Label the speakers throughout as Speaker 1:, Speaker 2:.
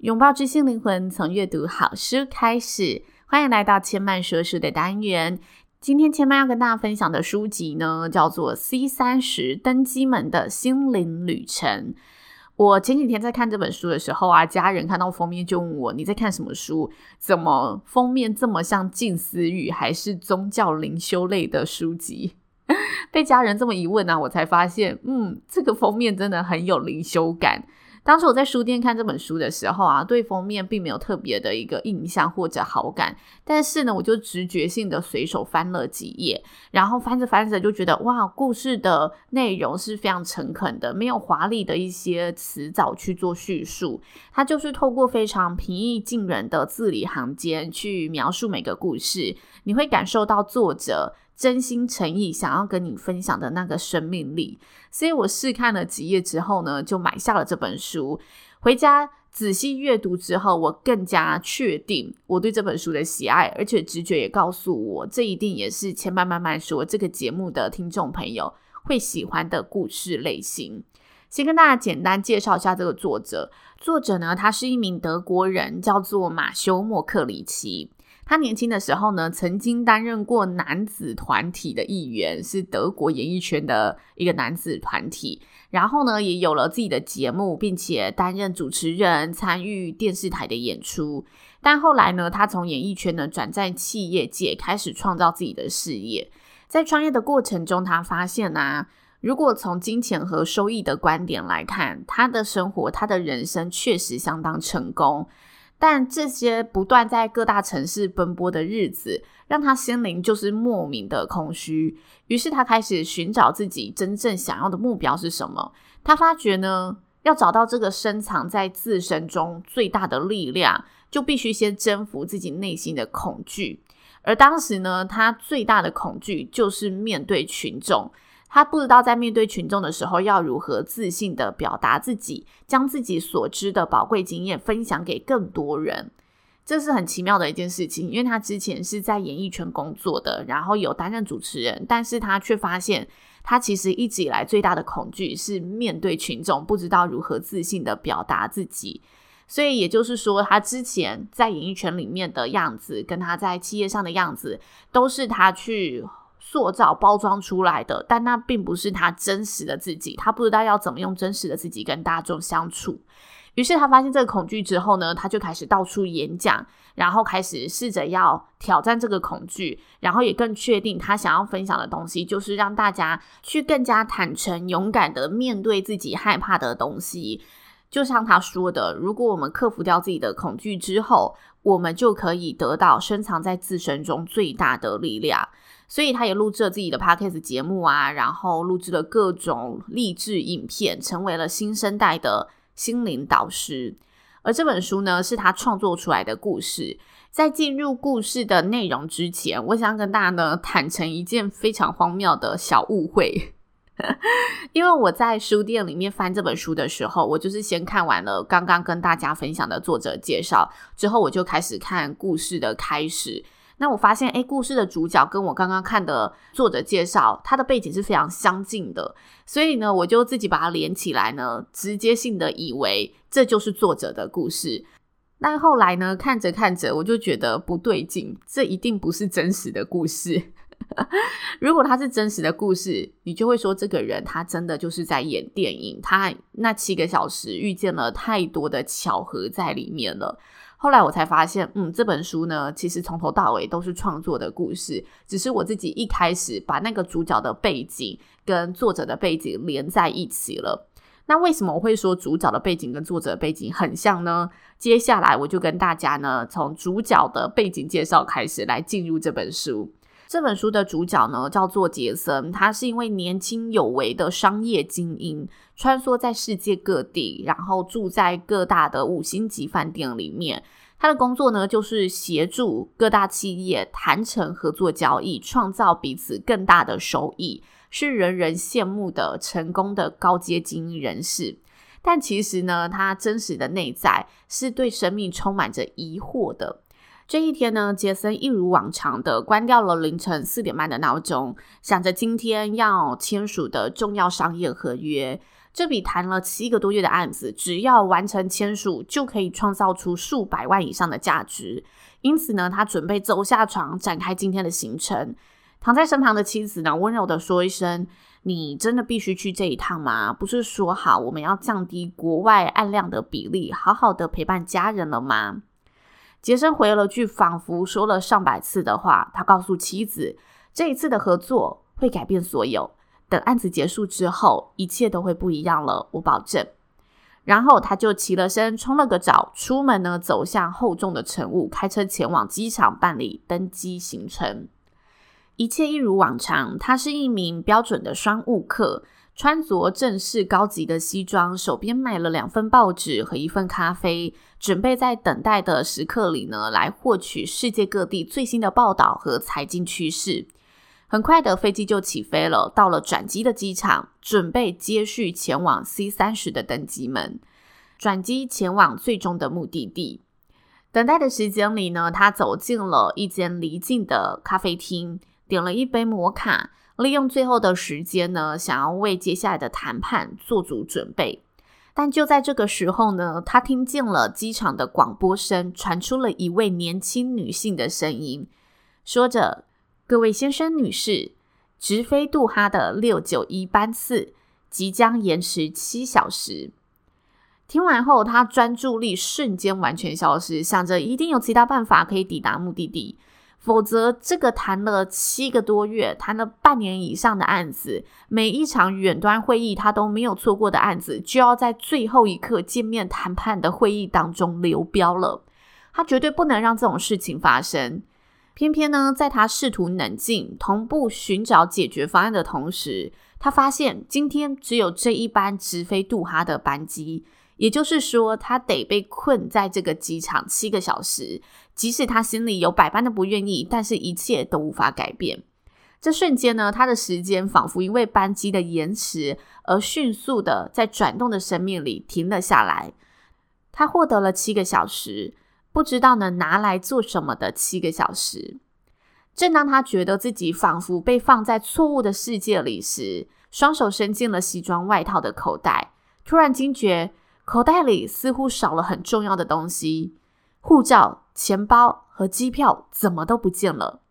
Speaker 1: 拥抱知性灵魂，从阅读好书开始。欢迎来到千曼说书的单元。今天千曼要跟大家分享的书籍呢，叫做《C 三十登机门的心灵旅程》。我前几天在看这本书的时候啊，家人看到封面就问我：“你在看什么书？怎么封面这么像静思语，还是宗教灵修类的书籍？” 被家人这么一问呢、啊，我才发现，嗯，这个封面真的很有灵修感。当时我在书店看这本书的时候啊，对封面并没有特别的一个印象或者好感，但是呢，我就直觉性的随手翻了几页，然后翻着翻着就觉得哇，故事的内容是非常诚恳的，没有华丽的一些辞藻去做叙述，它就是透过非常平易近人的字里行间去描述每个故事，你会感受到作者真心诚意想要跟你分享的那个生命力，所以我试看了几页之后呢，就买下了这本书。回家仔细阅读之后，我更加确定我对这本书的喜爱，而且直觉也告诉我，这一定也是千嫚慢慢说这个节目的听众朋友会喜欢的故事类型。先跟大家简单介绍一下这个作者，作者呢，他是一名德国人，叫做马修·莫克里奇。他年轻的时候呢，曾经担任过男子团体的一员，是德国演艺圈的一个男子团体。然后呢，也有了自己的节目，并且担任主持人，参与电视台的演出。但后来呢，他从演艺圈呢转战企业界，开始创造自己的事业。在创业的过程中，他发现啊，如果从金钱和收益的观点来看，他的生活，他的人生确实相当成功。但这些不断在各大城市奔波的日子，让他心灵就是莫名的空虚。于是他开始寻找自己真正想要的目标是什么。他发觉呢，要找到这个深藏在自身中最大的力量，就必须先征服自己内心的恐惧。而当时呢，他最大的恐惧就是面对群众。他不知道在面对群众的时候要如何自信地表达自己，将自己所知的宝贵经验分享给更多人，这是很奇妙的一件事情。因为他之前是在演艺圈工作的，然后有担任主持人，但是他却发现他其实一直以来最大的恐惧是面对群众，不知道如何自信地表达自己。所以也就是说，他之前在演艺圈里面的样子，跟他在企业上的样子，都是他去。塑造包装出来的，但那并不是他真实的自己。他不知道要怎么用真实的自己跟大众相处。于是他发现这个恐惧之后呢，他就开始到处演讲，然后开始试着要挑战这个恐惧，然后也更确定他想要分享的东西就是让大家去更加坦诚、勇敢的面对自己害怕的东西。就像他说的，如果我们克服掉自己的恐惧之后，我们就可以得到深藏在自身中最大的力量。所以他也录制了自己的 podcast 节目啊，然后录制了各种励志影片，成为了新生代的心灵导师。而这本书呢，是他创作出来的故事。在进入故事的内容之前，我想跟大家呢坦诚一件非常荒谬的小误会。因为我在书店里面翻这本书的时候，我就是先看完了刚刚跟大家分享的作者介绍，之后我就开始看故事的开始。那我发现，诶，故事的主角跟我刚刚看的作者介绍，他的背景是非常相近的，所以呢，我就自己把它连起来呢，直接性的以为这就是作者的故事。但后来呢，看着看着，我就觉得不对劲，这一定不是真实的故事。如果他是真实的故事，你就会说这个人他真的就是在演电影，他那七个小时遇见了太多的巧合在里面了。后来我才发现，嗯，这本书呢，其实从头到尾都是创作的故事，只是我自己一开始把那个主角的背景跟作者的背景连在一起了。那为什么我会说主角的背景跟作者的背景很像呢？接下来我就跟大家呢，从主角的背景介绍开始来进入这本书。这本书的主角呢，叫做杰森，他是一位年轻有为的商业精英，穿梭在世界各地，然后住在各大的五星级饭店里面。他的工作呢，就是协助各大企业谈成合作交易，创造彼此更大的收益，是人人羡慕的成功的高阶精英人士。但其实呢，他真实的内在是对生命充满着疑惑的。这一天呢，杰森一如往常的关掉了凌晨四点半的闹钟，想着今天要签署的重要商业合约。这笔谈了七个多月的案子，只要完成签署，就可以创造出数百万以上的价值。因此呢，他准备走下床，展开今天的行程。躺在身旁的妻子呢，温柔地说一声：“你真的必须去这一趟吗？不是说好我们要降低国外案量的比例，好好的陪伴家人了吗？”杰森回了句仿佛说了上百次的话，他告诉妻子，这一次的合作会改变所有。等案子结束之后，一切都会不一样了，我保证。然后他就起了身，冲了个澡，出门呢，走向厚重的乘务，开车前往机场办理登机行程。一切一如往常，他是一名标准的商务客。穿着正式高级的西装，手边买了两份报纸和一份咖啡，准备在等待的时刻里呢，来获取世界各地最新的报道和财经趋势。很快的飞机就起飞了，到了转机的机场，准备接续前往 C 三十的登机门，转机前往最终的目的地。等待的时间里呢，他走进了一间离境的咖啡厅，点了一杯摩卡。利用最后的时间呢，想要为接下来的谈判做足准备。但就在这个时候呢，他听见了机场的广播声，传出了一位年轻女性的声音，说着：“各位先生、女士，直飞杜哈的六九一班次即将延迟七小时。”听完后，他专注力瞬间完全消失，想着一定有其他办法可以抵达目的地。否则，这个谈了七个多月、谈了半年以上的案子，每一场远端会议他都没有错过的案子，就要在最后一刻见面谈判的会议当中流标了。他绝对不能让这种事情发生。偏偏呢，在他试图冷静、同步寻找解决方案的同时，他发现今天只有这一班直飞杜哈的班机。也就是说，他得被困在这个机场七个小时，即使他心里有百般的不愿意，但是一切都无法改变。这瞬间呢，他的时间仿佛因为班机的延迟而迅速的在转动的生命里停了下来。他获得了七个小时，不知道能拿来做什么的七个小时。正当他觉得自己仿佛被放在错误的世界里时，双手伸进了西装外套的口袋，突然惊觉。口袋里似乎少了很重要的东西，护照、钱包和机票怎么都不见了。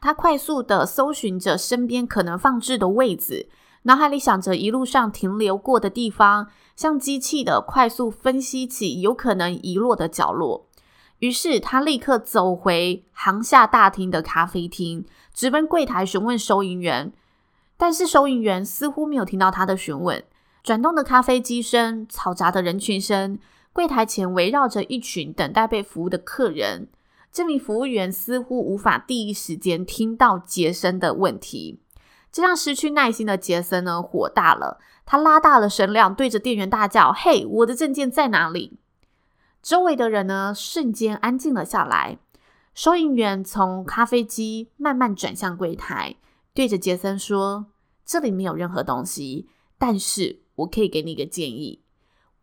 Speaker 1: 他快速地搜寻着身边可能放置的位置，脑海里想着一路上停留过的地方，像机器的快速分析起有可能遗落的角落。于是他立刻走回航厦大厅的咖啡厅，直奔柜台询问收银员，但是收银员似乎没有听到他的询问。转动的咖啡机声，嘈杂的人群声，柜台前围绕着一群等待被服务的客人。这名服务员似乎无法第一时间听到杰森的问题，这让失去耐心的杰森呢火大了。他拉大了声量，对着店员大叫：“嘿，我的证件在哪里？”周围的人呢瞬间安静了下来。收银员从咖啡机慢慢转向柜台，对着杰森说：“这里没有任何东西，但是。”我可以给你一个建议，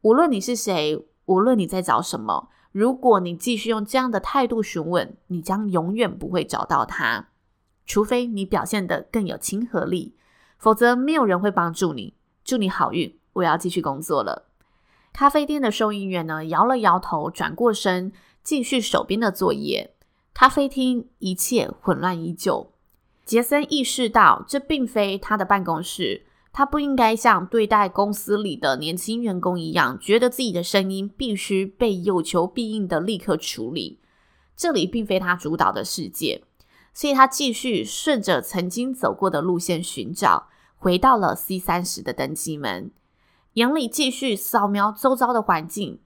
Speaker 1: 无论你是谁，无论你在找什么，如果你继续用这样的态度询问，你将永远不会找到他，除非你表现得更有亲和力，否则没有人会帮助你。祝你好运，我要继续工作了。咖啡店的收银员呢，摇了摇头，转过身，继续手边的作业。咖啡厅一切混乱依旧。杰森意识到，这并非他的办公室。他不应该像对待公司里的年轻员工一样，觉得自己的声音必须被有求必应的立刻处理。这里并非他主导的世界，所以他继续顺着曾经走过的路线寻找，回到了 C 三十的登机门，眼里继续扫描周遭的环境。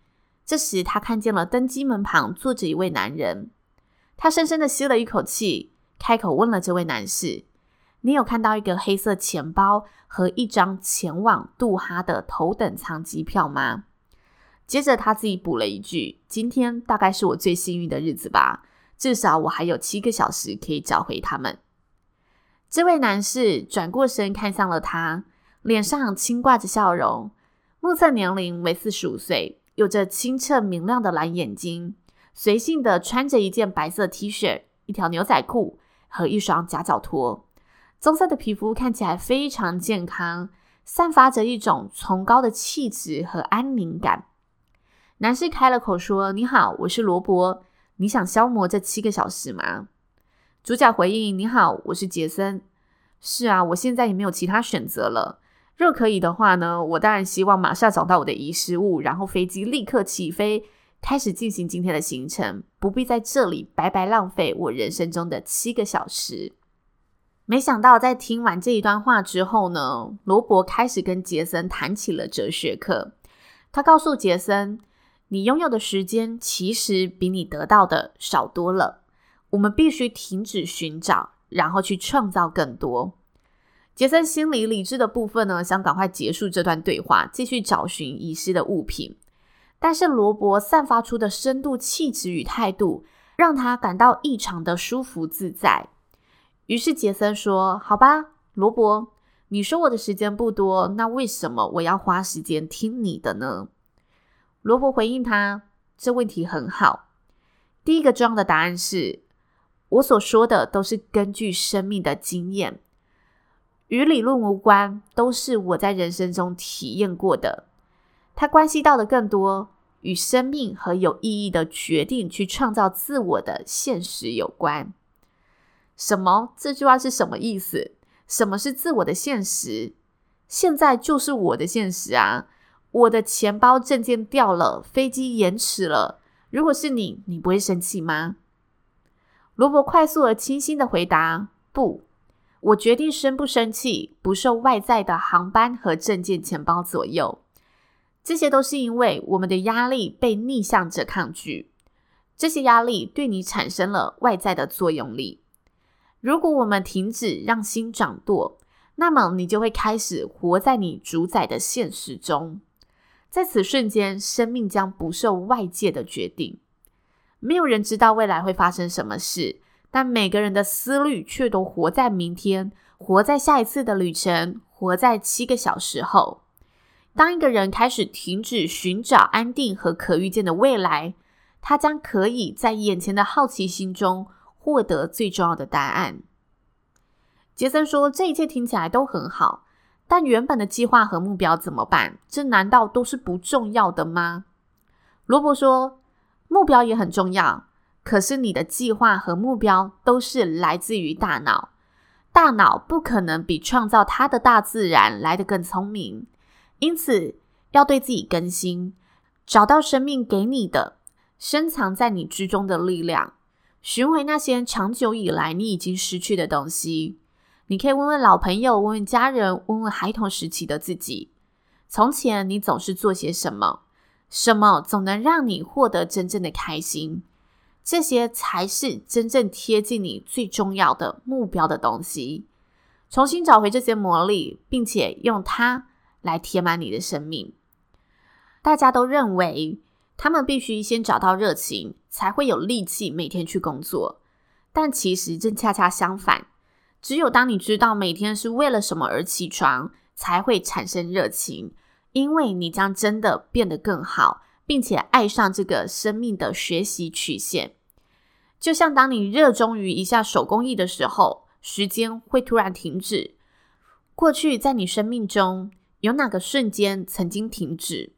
Speaker 1: 这时，他看见了登机门旁坐着一位男人，他深深的吸了一口气，开口问了这位男士：“你有看到一个黑色钱包和一张前往杜哈的头等舱机票吗？”接着他自己补了一句：“今天大概是我最幸运的日子吧，至少我还有七个小时可以找回他们。”这位男士转过身看向了他，脸上轻挂着笑容，目测年龄为四十五岁，有着清澈明亮的蓝眼睛，随性的穿着一件白色 T 恤、一条牛仔裤。和一双夹脚拖，棕色的皮肤看起来非常健康，散发着一种崇高的气质和安宁感。男士开了口说：“你好，我是罗伯，你想消磨这七个小时吗？”主角回应：“你好，我是杰森。是啊，我现在也没有其他选择了。若可以的话呢，我当然希望马上找到我的遗失物，然后飞机立刻起飞。”开始进行今天的行程，不必在这里白白浪费我人生中的七个小时。没想到，在听完这一段话之后呢，罗伯开始跟杰森谈起了哲学课。他告诉杰森：“你拥有的时间其实比你得到的少多了。我们必须停止寻找，然后去创造更多。”杰森心里理智的部分呢，想赶快结束这段对话，继续找寻遗失的物品。但是罗伯散发出的深度气质与态度，让他感到异常的舒服自在。于是杰森说：“好吧，罗伯，你说我的时间不多，那为什么我要花时间听你的呢？”罗伯回应他：“这问题很好。第一个重要的答案是，我所说的都是根据生命的经验，与理论无关，都是我在人生中体验过的。”它关系到的更多与生命和有意义的决定去创造自我的现实有关。什么？这句话是什么意思？什么是自我的现实？现在就是我的现实啊！我的钱包证件掉了，飞机延迟了。如果是你，你不会生气吗？罗伯快速而清新的回答：不，我决定生不生气，不受外在的航班和证件钱包左右。这些都是因为我们的压力被逆向着抗拒，这些压力对你产生了外在的作用力。如果我们停止让心掌舵，那么你就会开始活在你主宰的现实中。在此瞬间，生命将不受外界的决定。没有人知道未来会发生什么事，但每个人的思虑却都活在明天，活在下一次的旅程，活在七个小时后。当一个人开始停止寻找安定和可预见的未来，他将可以在眼前的好奇心中获得最重要的答案。杰森说：“这一切听起来都很好，但原本的计划和目标怎么办？这难道都是不重要的吗？”罗伯说：“目标也很重要，可是你的计划和目标都是来自于大脑，大脑不可能比创造它的大自然来得更聪明。”因此，要对自己更新，找到生命给你的深藏在你之中的力量，寻回那些长久以来你已经失去的东西。你可以问问老朋友，问问家人，问问孩童时期的自己：从前你总是做些什么？什么总能让你获得真正的开心？这些才是真正贴近你最重要的目标的东西。重新找回这些魔力，并且用它。来填满你的生命。大家都认为他们必须先找到热情，才会有力气每天去工作。但其实正恰恰相反，只有当你知道每天是为了什么而起床，才会产生热情，因为你将真的变得更好，并且爱上这个生命的学习曲线。就像当你热衷于一项手工艺的时候，时间会突然停止。过去在你生命中，有哪个瞬间曾经停止？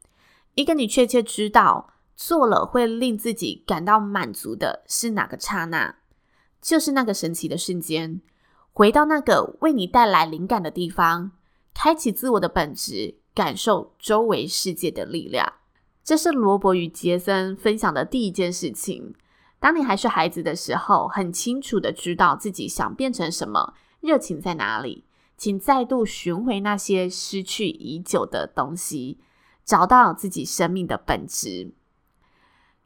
Speaker 1: 一个你确切知道做了会令自己感到满足的是哪个刹那？就是那个神奇的瞬间，回到那个为你带来灵感的地方，开启自我的本质，感受周围世界的力量。这是罗伯与杰森分享的第一件事情。当你还是孩子的时候，很清楚的知道自己想变成什么，热情在哪里。请再度寻回那些失去已久的东西，找到自己生命的本质。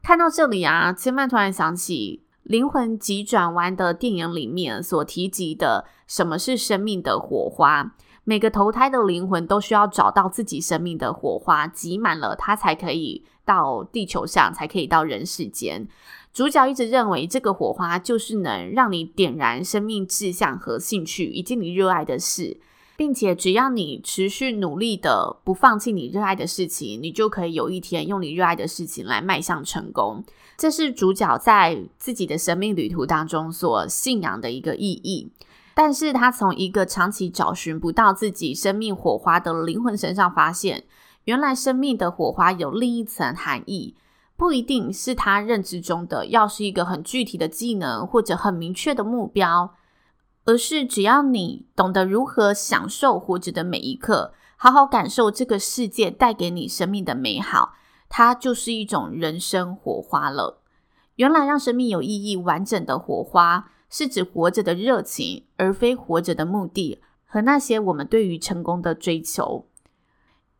Speaker 1: 看到这里啊，千曼突然想起灵魂急转弯的电影里面所提及的什么是生命的火花。每个投胎的灵魂都需要找到自己生命的火花，挤满了，它才可以到地球上，才可以到人世间。主角一直认为，这个火花就是能让你点燃生命志向和兴趣，以及你热爱的事，并且只要你持续努力的不放弃你热爱的事情，你就可以有一天用你热爱的事情来迈向成功。这是主角在自己的生命旅途当中所信仰的一个意义，但是他从一个长期找寻不到自己生命火花的灵魂身上发现，原来生命的火花有另一层含义，不一定是他认知中的要是一个很具体的技能或者很明确的目标，而是只要你懂得如何享受活着的每一刻，好好感受这个世界带给你生命的美好。它就是一种人生火花了。原来让生命有意义、完整的火花，是指活着的热情，而非活着的目的和那些我们对于成功的追求。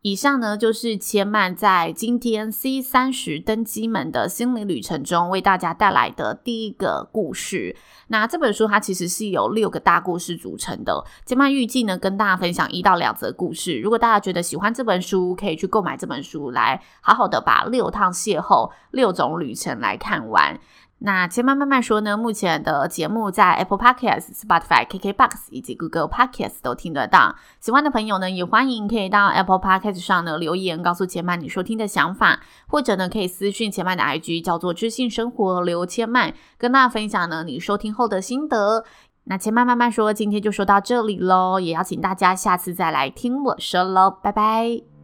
Speaker 1: 以上呢，就是千曼在今天 C 三十登机门的心灵旅程中为大家带来的第一个故事。那这本书它其实是由六个大故事组成的。千曼预计呢，跟大家分享一到两则故事。如果大家觉得喜欢这本书，可以去购买这本书，来好好的把六趟邂逅、六种旅程来看完。那千曼慢慢说呢，目前的节目在 Apple Podcasts、Spotify、KKBox 以及 Google Podcasts 都听得到。喜欢的朋友呢，也欢迎可以到 Apple Podcasts 上呢留言，告诉千曼你收听的想法，或者呢可以私讯千曼的 IG，叫做知性生活刘千曼，跟大家分享呢你收听后的心得。那千曼慢慢说，今天就说到这里喽，也邀请大家下次再来听我说喽，拜拜。